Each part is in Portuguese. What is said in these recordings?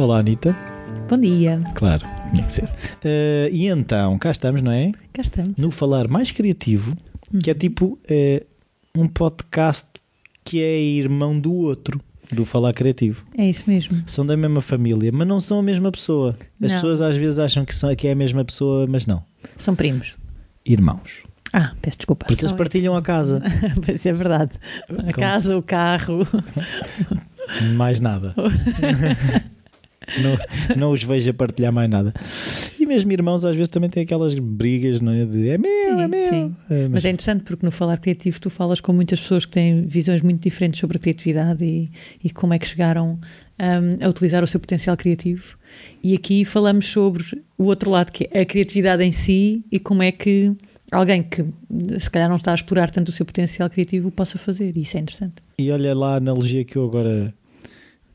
Olá, Anitta. Bom dia. Claro, tinha que ser. Uh, e então, cá estamos, não é? Cá estamos. No Falar Mais Criativo, que é tipo uh, um podcast que é irmão do outro, do Falar Criativo. É isso mesmo. São da mesma família, mas não são a mesma pessoa. As Não. pessoas às vezes acham que, são, que é a mesma pessoa, mas não. São primos. Irmãos. Ah, peço desculpa. Porque eles partilham a casa. Pois é verdade. A Como? casa, o carro. Mais nada. não, não os vejo a partilhar mais nada. E mesmo irmãos às vezes também têm aquelas brigas, não é? De é meu, Sim, é meu. sim. É, Mas é interessante porque no Falar Criativo tu falas com muitas pessoas que têm visões muito diferentes sobre a criatividade e, e como é que chegaram hum, a utilizar o seu potencial criativo. E aqui falamos sobre o outro lado, que é a criatividade em si e como é que alguém que se calhar não está a explorar tanto o seu potencial criativo possa fazer. Isso é interessante. E olha lá a analogia que eu agora.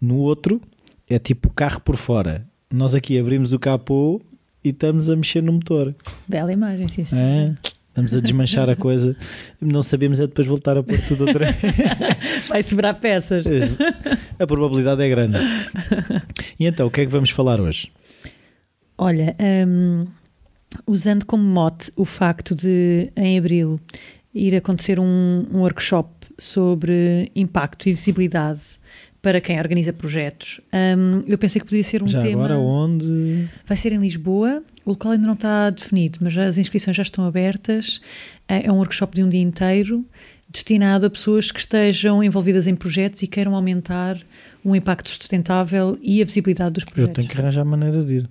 No outro, é tipo o carro por fora. Nós aqui abrimos o capô e estamos a mexer no motor. Bela imagem, sim, sim. É? Estamos a desmanchar a coisa. Não sabemos é depois voltar a pôr tudo outra vez. Vai sobrar peças. A probabilidade é grande. E então, o que é que vamos falar hoje? Olha, hum, usando como mote o facto de, em abril, ir acontecer um, um workshop sobre impacto e visibilidade para quem organiza projetos, hum, eu pensei que podia ser um Já tema. agora onde? Vai ser em Lisboa, o local ainda não está definido, mas as inscrições já estão abertas. É é um workshop de um dia inteiro destinado a pessoas que estejam envolvidas em projetos e queiram aumentar o impacto sustentável e a visibilidade dos Eu projetos. tenho que arranjar maneira de ir.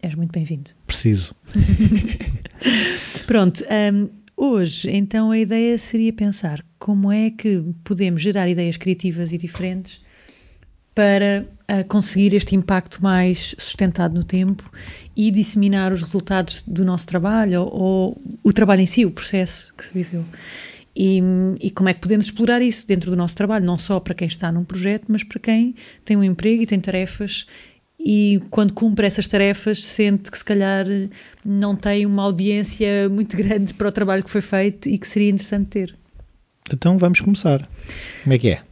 És muito bem-vindo. Preciso. Pronto, hum, hoje então a ideia seria pensar como é que podemos gerar ideias criativas e diferentes para ah, conseguir este impacto mais sustentado no tempo e disseminar os resultados do nosso trabalho ou, ou o trabalho em si, o processo que se viveu. E, e como é que podemos explorar isso dentro do nosso trabalho, não só para quem está num projeto, mas para quem tem um emprego e tem tarefas e quando cumpre essas tarefas sente que se calhar não tem uma audiência muito grande para o trabalho que foi feito e que seria interessante ter. Então vamos começar. Como é que é?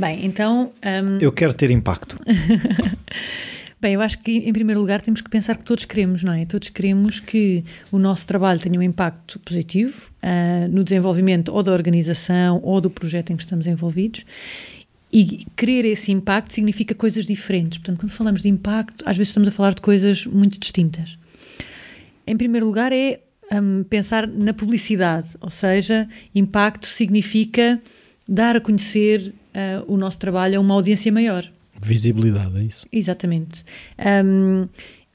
Bem, então, hum, Eu quero ter impacto. bem, eu acho que em primeiro lugar temos que pensar que todos queremos, não é? Todos queremos que o nosso trabalho tenha um impacto positivo ah, no desenvolvimento ou da organização ou do projeto em que estamos envolvidos. E querer esse impacto significa coisas diferentes. Portanto, quando falamos de impacto, às vezes estamos a falar de coisas muito distintas. Em primeiro lugar, é hum, pensar na publicidade, ou seja, impacto significa dar a conhecer ah, o nosso trabalho a uma audiência maior. Visibilidade, é isso. Exatamente. Hum,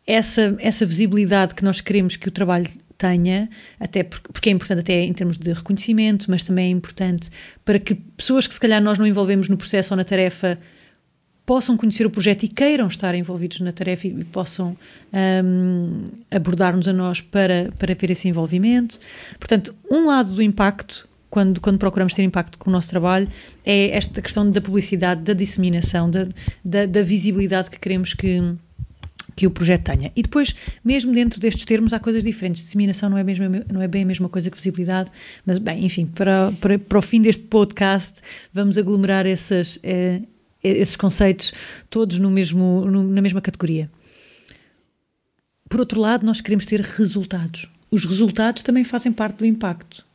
essa, essa visibilidade que nós queremos que o trabalho tenha, até porque, porque é importante até em termos de reconhecimento, mas também é importante para que pessoas que se calhar nós não envolvemos no processo ou na tarefa possam conhecer o projeto e queiram estar envolvidos na tarefa e possam hum, abordar-nos a nós para, para ver esse envolvimento. Portanto, um lado do impacto, quando, quando procuramos ter impacto com o nosso trabalho, é esta questão da publicidade, da disseminação, da, da, da visibilidade que queremos que, que o projeto tenha. E depois, mesmo dentro destes termos, há coisas diferentes. Disseminação não é, mesmo, não é bem a mesma coisa que visibilidade, mas, bem, enfim, para, para, para o fim deste podcast, vamos aglomerar essas, eh, esses conceitos todos no mesmo, no- na mesma categoria. Por outro lado, nós queremos ter resultados. Os resultados também fazem parte do impacto.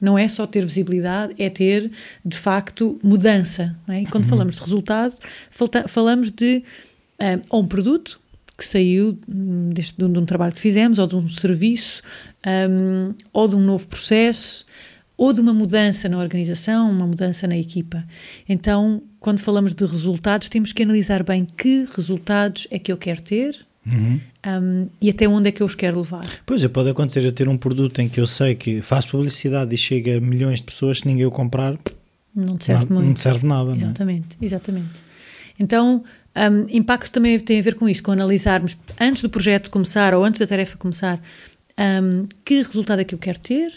Não é só ter visibilidade, é ter, de facto, mudança. é? E quando falamos de resultado, falamos de ah, ou um produto que saiu hum, deste, de, um, de um trabalho que fizemos, ou de um serviço, hum, ou de um novo processo, ou de uma mudança na organização, uma mudança na equipa. Então, quando falamos de resultados, temos que analisar bem que resultados é que eu quero ter hum, e até onde é que eu os quero levar. Pois é, pode acontecer eu ter um produto em que eu sei que faço publicidade e chega a milhões de pessoas, se ninguém o comprar, Não te serve não, muito. não te serve nada. Não é? Exatamente, exatamente. Então, hum, impacto também tem a ver com isto, com analisarmos antes do projeto começar ou antes da tarefa começar, hum, que resultado é que eu quero ter,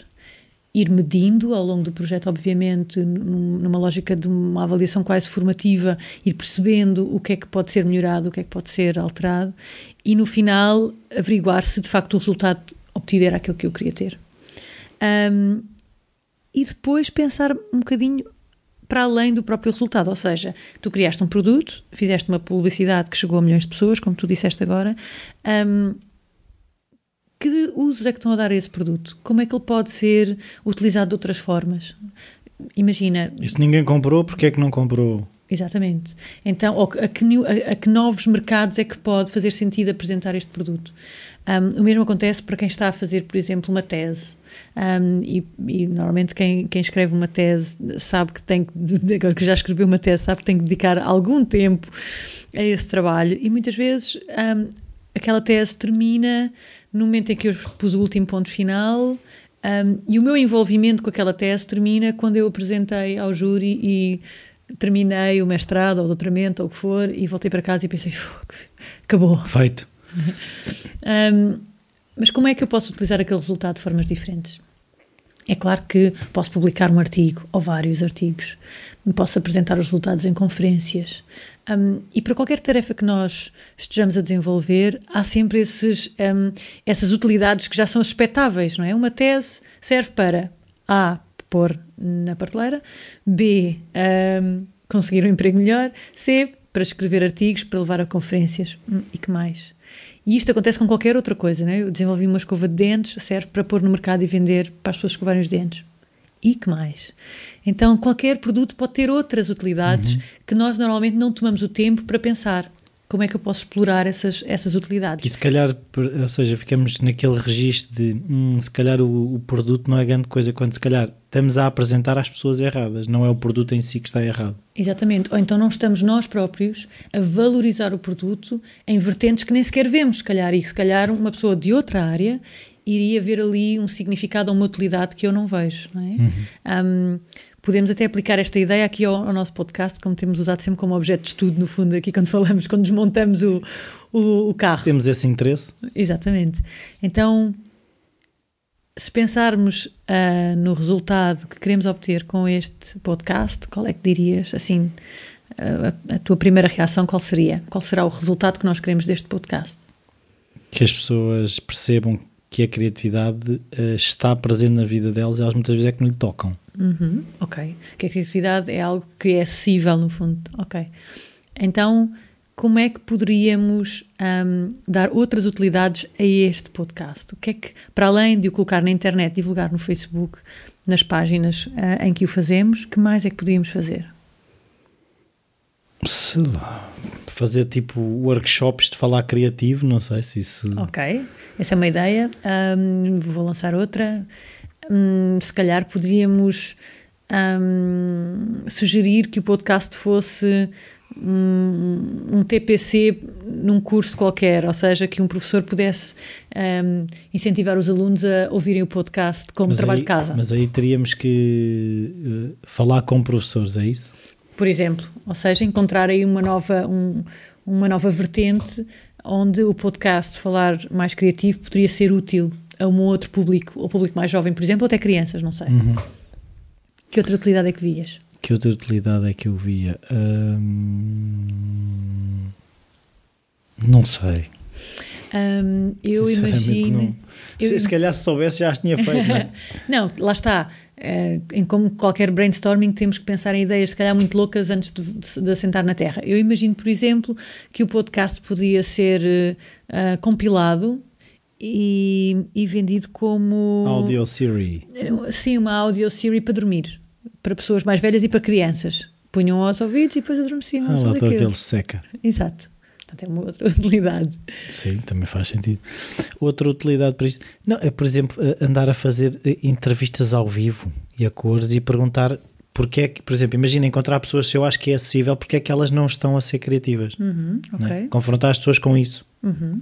ir medindo ao longo do projeto, obviamente, num- numa lógica de uma avaliação quase formativa, ir percebendo o que é que pode ser melhorado, o que é que pode ser alterado, e no final averiguar se de facto o resultado obtido era aquilo que eu queria ter. Hum, e depois pensar um bocadinho para além do próprio resultado. Ou seja, tu criaste um produto, fizeste uma publicidade que chegou a milhões de pessoas, como tu disseste agora. Um, que usos é que estão a dar a esse produto? Como é que ele pode ser utilizado de outras formas? Imagina. E se ninguém comprou, porque é que não comprou? Exatamente. Então, a que, a, que, novos mercados é que pode fazer sentido apresentar este produto? Um, o mesmo acontece para quem está a fazer, por exemplo, uma tese. Um, e, e, normalmente quem, quem, escreve uma tese sabe que tem que, agora que já escreveu uma tese, sabe que tem que dedicar algum tempo a esse trabalho. E muitas vezes um, aquela tese termina no momento em que eu pus o último ponto final. Um, e o meu envolvimento com aquela tese termina quando eu apresentei ao júri e terminei o mestrado ou o doutoramento ou o que for e voltei para casa e pensei, acabou. Feito. um, mas como é que eu posso utilizar aquele resultado de formas diferentes? É claro que posso publicar um artigo ou vários artigos, posso apresentar os resultados em conferências. Um, e para qualquer tarefa que nós estejamos a desenvolver, há sempre esses, um, essas utilidades que já são expectáveis, não é? Uma tese serve para A. pôr na prateleira, B. Um, conseguir um emprego melhor, C. para escrever artigos, para levar a conferências hum, e que mais? E isto acontece com qualquer outra coisa, né? Eu desenvolvi uma escova de dentes, serve para pôr no mercado e vender para as pessoas escovarem os dentes. E que mais? Então, qualquer produto pode ter outras utilidades uhum. que nós normalmente não tomamos o tempo para pensar como é que eu posso explorar essas, essas utilidades. E se calhar, ou seja, ficamos naquele registro de hum, se calhar o, o, produto não é grande coisa, quando se calhar estamos a apresentar às pessoas erradas, não é o produto em si que está errado. Exatamente, ou então não estamos nós próprios a valorizar o produto em vertentes que nem sequer vemos, se calhar, e se calhar uma pessoa de outra área iria ver ali um significado ou uma utilidade que eu não vejo, não é? Uhum. Um, podemos até aplicar esta ideia aqui ao, ao, nosso podcast, como temos usado sempre como objeto de estudo, no fundo, aqui quando falamos, quando desmontamos o, o, o carro. Temos esse interesse. Exatamente. Então, se pensarmos uh, no resultado que queremos obter com este podcast, qual é que dirias, assim, a, a tua primeira reação, qual seria? Qual será o resultado que nós queremos deste podcast? Que as pessoas percebam que a criatividade uh, está presente na vida delas e elas muitas vezes é que não lhe tocam. Uhum, ok. Que a criatividade é algo que é acessível, no fundo. Ok. Então, como é que poderíamos um, dar outras utilidades a este podcast? O que é que, para além de o colocar na internet, divulgar no Facebook, nas páginas uh, em que o fazemos, que mais é que podíamos fazer? Sei lá. Fazer tipo workshops de falar criativo, não sei se isso. Ok, essa é uma ideia. Um, vou lançar outra. Um, se calhar poderíamos um, sugerir que o podcast fosse um, um, TPC num curso qualquer, ou seja, que um professor pudesse incentivar os alunos a ouvirem o podcast como mas trabalho aí, de casa. Mas aí teríamos que uh, falar com professores, é isso? Por exemplo, ou seja, encontrar aí uma nova, um, uma nova vertente onde o podcast Falar Mais Criativo poderia ser útil a um outro público, ou público mais jovem, por exemplo, ou até crianças, não sei. Uhum. Que outra utilidade é que vias? Que outra utilidade é que eu via? Hum... Não sei. Um, eu imagino. Eu... Se, se calhar se soubesse já as tinha feito. Não, é? não lá está. Uh, em como qualquer brainstorming, temos que pensar em ideias, se calhar, muito loucas antes de, de, de assentar na Terra. Eu imagino, por exemplo, que o podcast podia ser uh, compilado e, e, vendido como. Audio Siri. Sim, uma audio Siri para dormir. Para pessoas mais velhas e para crianças. Punham aos ouvidos e depois adormeciam. Ah, lá aquele seca. Exato. Portanto, é uma outra utilidade. Sim, também faz sentido. Outra utilidade para isto não, é, por exemplo, andar a fazer eh, entrevistas ao vivo e a cores e perguntar porque é que, por exemplo, imagina encontrar pessoas se eu acho que é acessível, porque é que elas não estão a ser criativas. Uhum, é? okay. Confrontar as pessoas com isso. Uhum,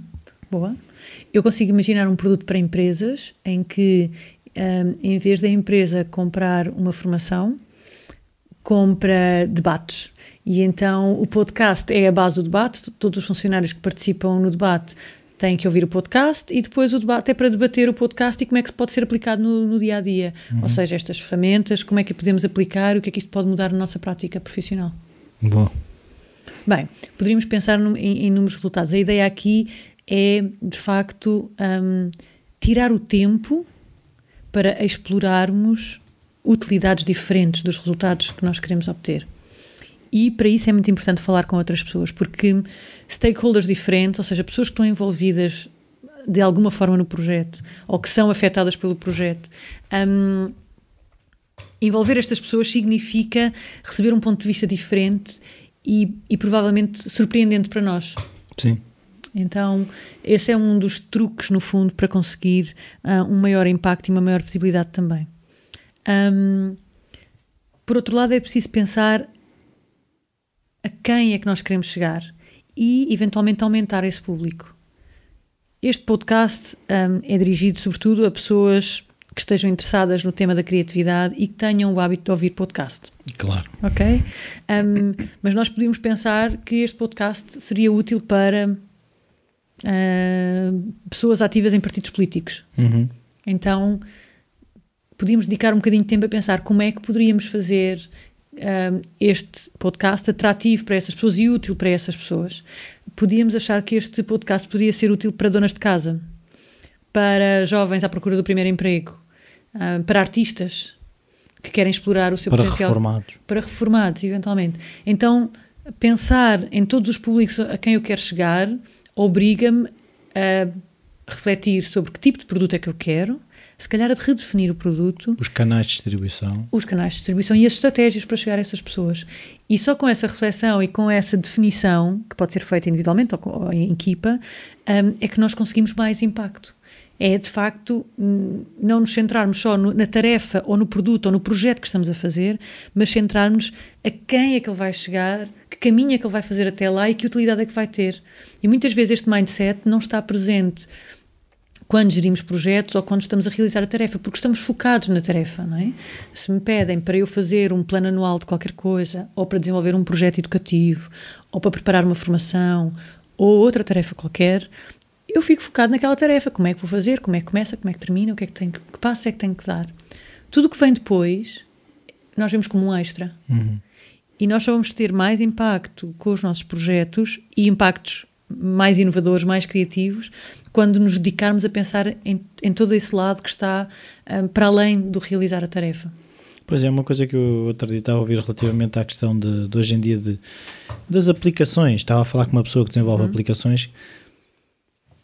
boa. Eu consigo imaginar um produto para empresas em que, um, em vez da empresa comprar uma formação, compra debates e então o podcast é a base do debate, todos os funcionários que participam no debate têm que ouvir o podcast e depois o debate é para debater o podcast e como é que pode ser aplicado no, no dia a dia. Uhum. Ou seja, estas ferramentas, como é que podemos aplicar, o que é que isto pode mudar na nossa prática profissional. Bom. Bem, poderíamos pensar em, em números resultados. A ideia aqui é, de facto, um, tirar o tempo para explorarmos utilidades diferentes dos resultados que nós queremos obter. E para isso é muito importante falar com outras pessoas, porque stakeholders diferentes, ou seja, pessoas que estão envolvidas de alguma forma no projeto ou que são afetadas pelo projeto, um, envolver estas pessoas significa receber um ponto de vista diferente e, e provavelmente surpreendente para nós. Sim. Então, esse é um dos truques, no fundo, para conseguir uh, um maior impacto e uma maior visibilidade também. Um, por outro lado, é preciso pensar a quem é que nós queremos chegar e, eventualmente, aumentar esse público. Este podcast um, é dirigido, sobretudo, a pessoas que estejam interessadas no tema da criatividade e que tenham o hábito de ouvir podcast. Claro. Ok? Um, mas nós podíamos pensar que este podcast seria útil para uh, pessoas ativas em partidos políticos. Uhum. Então, podíamos dedicar um bocadinho de tempo a pensar como é que poderíamos fazer um, este podcast atrativo para essas pessoas e útil para essas pessoas. Podíamos achar que este podcast poderia ser útil para donas de casa, para jovens à procura do primeiro emprego, um, para artistas que querem explorar o seu para potencial. Reformados. Para reformados, eventualmente. Então, pensar em todos os públicos a quem eu quero chegar obriga-me a refletir sobre que tipo de produto é que eu quero, se calhar a redefinir o produto. Os canais de distribuição. Os canais de distribuição e as estratégias para chegar a essas pessoas. E só com essa reflexão e com essa definição, que pode ser feita individualmente ou em equipa, um, é que nós conseguimos mais impacto. É, de facto, não nos centrarmos só no, na tarefa ou no produto ou no projeto que estamos a fazer, mas centrarmos a quem é que ele vai chegar, que caminho é que ele vai fazer até lá e que utilidade é que vai ter. E muitas vezes este mindset não está presente quando gerimos projetos ou quando estamos a realizar a tarefa, porque estamos focados na tarefa, não é? Se me pedem para eu fazer um plano anual de qualquer coisa, ou para desenvolver um projeto educativo, ou para preparar uma formação, ou outra tarefa qualquer, eu fico focado naquela tarefa. Como é que vou fazer? Como é que começa? Como é que termina? O que é que tenho? Que passo é que tenho que dar? Tudo o que vem depois, nós vemos como um extra. Uhum. E nós só vamos ter mais impacto com os nossos projetos e impactos mais inovadores, mais criativos, quando nos dedicarmos a pensar em, em todo esse lado que está um, para além do realizar a tarefa. Pois é, uma coisa que eu outro dia estava a ouvir relativamente à questão de, de hoje em dia de, das aplicações. Estava a falar com uma pessoa que desenvolve uhum. aplicações.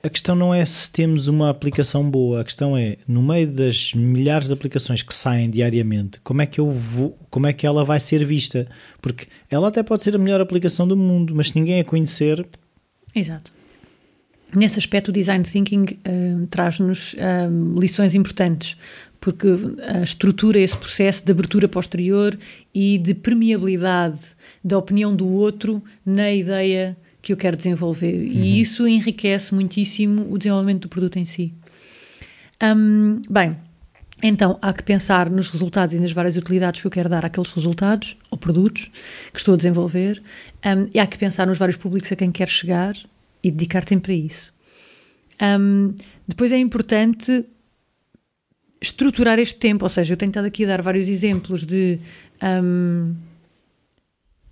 A questão não é se temos uma aplicação boa, a questão é, no meio das milhares de aplicações que saem diariamente, como é que eu vou, como é que ela vai ser vista? Porque ela até pode ser a melhor aplicação do mundo, mas se ninguém a conhecer, Exato. Nesse aspecto, o design thinking uh, traz-nos uh, lições importantes, porque uh, estrutura esse processo de abertura posterior e de permeabilidade da opinião do outro na ideia que eu quero desenvolver. Uhum. E isso enriquece muitíssimo o desenvolvimento do produto em si. Um, bem, então há que pensar nos resultados e nas várias utilidades que eu quero dar àqueles resultados ou produtos que estou a desenvolver um, e há que pensar nos vários públicos a quem quer chegar e dedicar tempo para isso. Um, depois é importante estruturar este tempo, ou seja, eu tenho estado aqui a dar vários exemplos de um,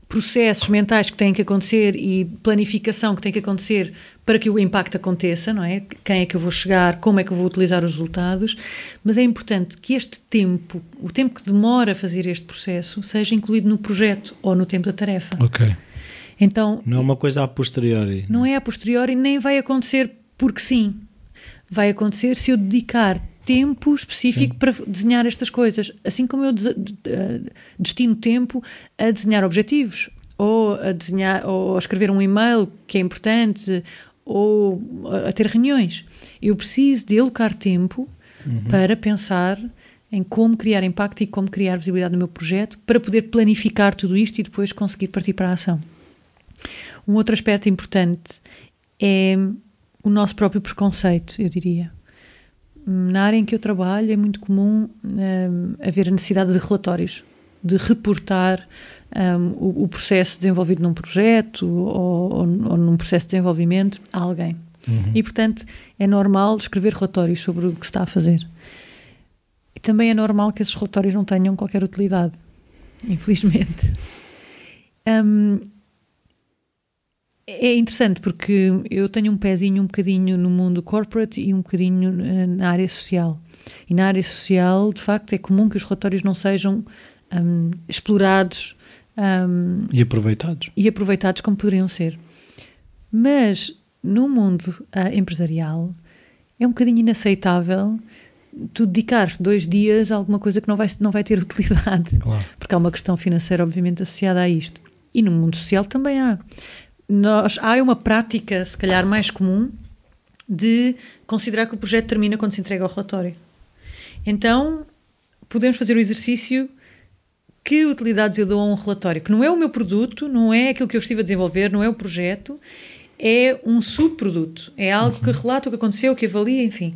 processos mentais que têm que acontecer e planificação que tem que acontecer para que o impacto aconteça, não é? Quem é que eu vou chegar, como é que eu vou utilizar os resultados, mas é importante que este tempo, o tempo que demora a fazer este processo, seja incluído no projeto ou no tempo da tarefa. Ok. Então, não é uma coisa a posteriori. Não é a posteriori, nem vai acontecer porque sim. Vai acontecer se eu dedicar tempo específico sim. para desenhar estas coisas. Assim como eu destino tempo a desenhar objetivos, ou a desenhar, ou a escrever um e-mail que é importante, ou a ter reuniões. Eu preciso de alocar tempo uhum. para pensar em como criar impacto e como criar visibilidade no meu projeto, para poder planificar tudo isto e depois conseguir partir para a ação. Um outro aspecto importante é o nosso próprio preconceito, eu diria. Na área em que eu trabalho é muito comum um, haver a necessidade de relatórios, de reportar um, o, o, processo desenvolvido num projeto ou, ou, ou, num processo de desenvolvimento a alguém. Uhum. E, portanto, é normal escrever relatórios sobre o que se está a fazer. E também é normal que esses relatórios não tenham qualquer utilidade, infelizmente. Um, é interessante porque eu tenho um pezinho um bocadinho no mundo corporate e um bocadinho na área social. E na área social, de facto, é comum que os relatórios não sejam um, explorados um, e aproveitados. E aproveitados como poderiam ser. Mas no mundo uh, empresarial é um bocadinho inaceitável tu dedicares dois dias a alguma coisa que não vai, não vai ter utilidade. Claro. Porque há uma questão financeira, obviamente, associada a isto. E no mundo social também há. Nós, há uma prática, se calhar, mais comum de considerar que o projeto termina quando se entrega o relatório. Então, podemos fazer o exercício que utilidades eu dou a um relatório, que não é o meu produto, não é aquilo que eu estive a desenvolver, não é o projeto, é um subproduto, é algo que relata o que aconteceu, o que avalia, enfim.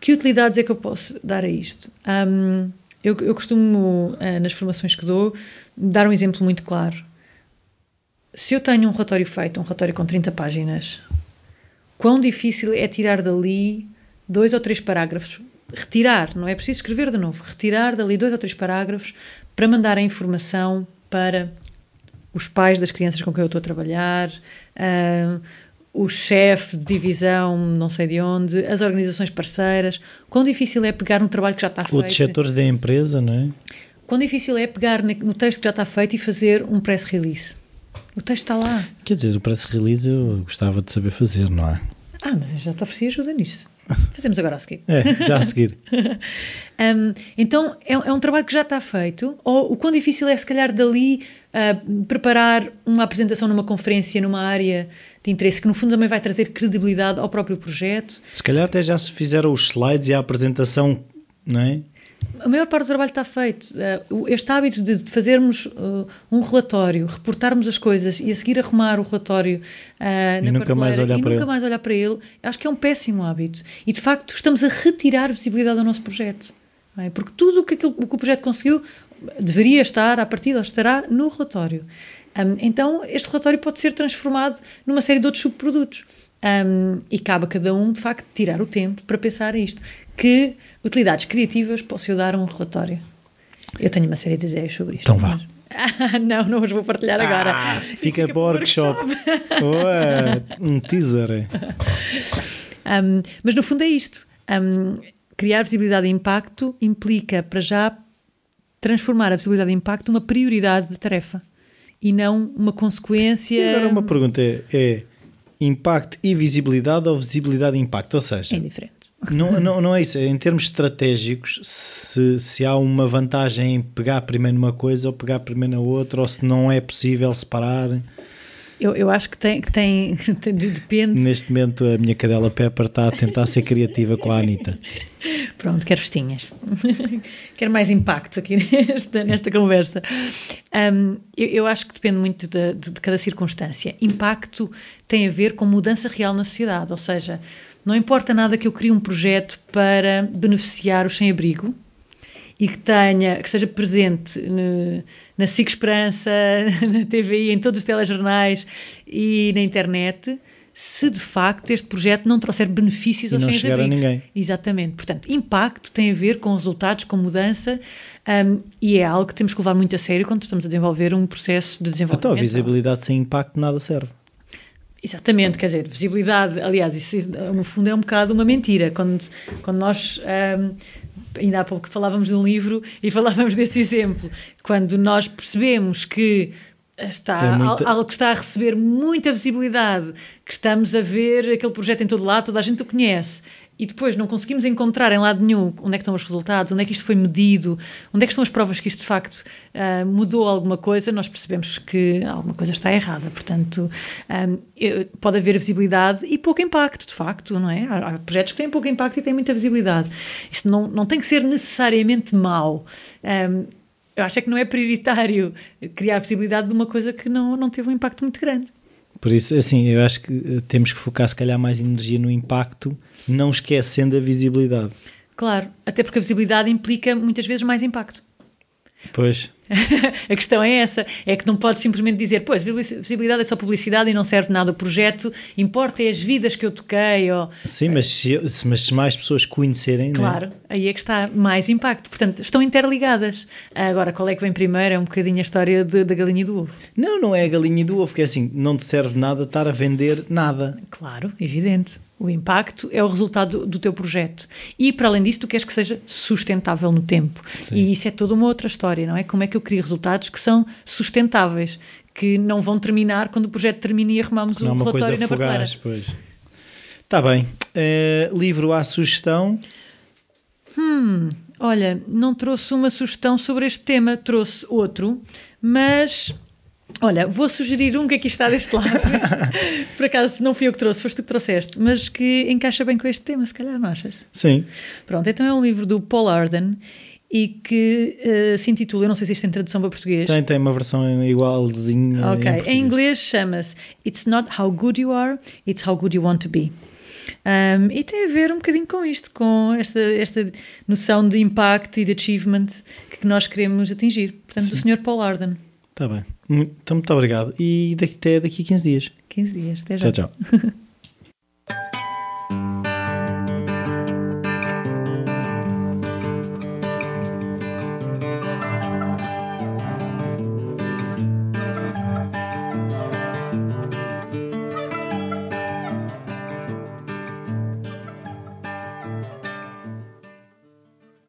Que utilidades é que eu posso dar a isto? Um, eu, eu, costumo, uh, nas formações que dou, dar um exemplo muito claro. Se eu tenho um relatório feito, um relatório com 30 páginas, quão difícil é tirar dali dois ou três parágrafos? Retirar, não é preciso escrever de novo, retirar dali dois ou três parágrafos para mandar a informação para os pais das crianças com quem eu estou a trabalhar, uh, o chefe de divisão, não sei de onde, as organizações parceiras. Quão difícil é pegar um trabalho que já está feito. Outros setores da empresa, não é? Quão difícil é pegar no texto que já está feito e fazer um press release. O texto está lá. Quer dizer, o press release eu gostava de saber fazer, não é? Ah, mas eu já te ofereci ajuda nisso. Fazemos agora a seguir. É, já a seguir. um, então, é, é, um trabalho que já está feito, ou o quão difícil é, se calhar, dali uh, preparar uma apresentação numa conferência, numa área de interesse, que no fundo também vai trazer credibilidade ao próprio projeto. Se calhar até já se fizeram os slides e a apresentação, não é? A maior parte do trabalho está feito. Eh, este hábito de fazermos uh, um relatório, reportarmos as coisas e a seguir arrumar o relatório uh, e nunca mais olhar e para nunca mais olhar para ele, acho que é um péssimo hábito. E de facto estamos a retirar visibilidade ao nosso projeto. É? Porque tudo o que, aquilo, o que o projeto conseguiu deveria estar, à partida, ou estará no relatório. Um, então este relatório pode ser transformado numa série de outros subprodutos. Um, e cabe a cada um, de facto, tirar o tempo para pensar isto. Que utilidades criativas posso eu dar um relatório? Eu tenho uma série de ideias sobre isto. Então vá. Mas... Ah, não, não os vou partilhar agora. Ah, fica, para o workshop. Ué, um teaser. Um, mas no fundo é isto. Um, criar visibilidade e impacto implica, para já, transformar a visibilidade e impacto numa prioridade de tarefa e não uma consequência. E agora uma pergunta é, é impacto e visibilidade ou visibilidade e impacto? Ou seja, é diferente. Não, não, não é isso. É em termos estratégicos, se, se há uma vantagem em pegar primeiro numa coisa ou pegar primeiro na outra, ou se não é possível separar. Eu, eu acho que tem, que tem, depende. Neste momento a minha cadela Pepper está a tentar ser criativa com a Anitta. Pronto, quero festinhas. quero mais impacto aqui nesta, nesta conversa. Um, eu, eu, acho que depende muito de, de, de cada circunstância. Impacto tem a ver com mudança real na sociedade, ou seja, não importa nada que eu crie um projeto para beneficiar os sem-abrigo e que tenha, que esteja presente no, na SIC Esperança, na TVI, em todos os telejornais e na internet, se de facto este projeto não trouxer benefícios e aos sem-abrigos. a ninguém. Exatamente. Portanto, impacto tem a ver com resultados, com mudança um, e é algo que temos que levar muito a sério quando estamos a desenvolver um processo de desenvolvimento. Então, a visibilidade sem impacto nada serve. Exatamente, quer dizer, visibilidade, aliás, isso no fundo é um bocado uma mentira. Quando, quando nós, um, ainda há pouco falávamos de um livro e falávamos desse exemplo, quando nós percebemos que está é muita... algo que está a receber muita visibilidade, que estamos a ver aquele projeto em todo lado, toda a gente o conhece, e depois não conseguimos encontrar em lado nenhum onde é que estão os resultados, onde é que isto foi medido, onde é que estão as provas que isto de facto uh, mudou alguma coisa, nós percebemos que alguma coisa está errada. Portanto, um, pode haver visibilidade e pouco impacto, de facto, não é? Há, projetos que têm pouco impacto e têm muita visibilidade. Isso não, não tem que ser necessariamente mau. Um, eu acho é que não é prioritário criar visibilidade de uma coisa que não, não teve um impacto muito grande. Por isso, assim, eu acho que eh, temos que focar se calhar mais energia no impacto, não esquecendo a visibilidade. Claro, até porque a visibilidade implica muitas vezes mais impacto. Pois. a questão é essa, é que não podes simplesmente dizer, pois, visibilidade é só publicidade e não serve nada o projeto, importa é as vidas que eu toquei. Ou... Sim, mas se, mas se mais pessoas conhecerem. Claro, né? aí é que está mais impacto. Portanto, estão interligadas. Agora, qual é que vem primeiro? É um bocadinho a história de, da galinha e do ovo. Não, não é a galinha e do ovo, porque é assim, não te serve nada estar a vender nada. Claro, evidente. O impacto é o resultado do, teu projeto. E, para além disso, tu queres que seja sustentável no tempo. Sim. E isso é toda uma outra história, não é? Como é que eu crio resultados que são sustentáveis, que não vão terminar quando o projeto termina e arrumamos Não é o uma relatório na prateleira. Está bem. Eh, livro à sugestão. Olha, não trouxe uma sugestão sobre este tema, trouxe outro, mas olha, vou sugerir um que aqui está deste lado. Por acaso não fui eu que trouxe, foste tu que trouxeste, mas que encaixa bem com este tema, se calhar não achas? Sim. Pronto, então é um livro do Paul Arden e que eh, se intitula, eu não sei se isto tem tradução para português. Tem, tem uma versão igualzinha. Ok, em, português. inglês chama-se It's Not How Good You Are, It's How Good You Want to Be. Um, e tem a ver um bocadinho com isto, com esta, esta noção de impacto e de achievement que nós queremos atingir. Portanto, do Sr. Paul Arden. Está bem. Muito- Então, muito obrigado. E daqui, até daqui a 15 dias. 15 dias, até já. Tchau, tchau.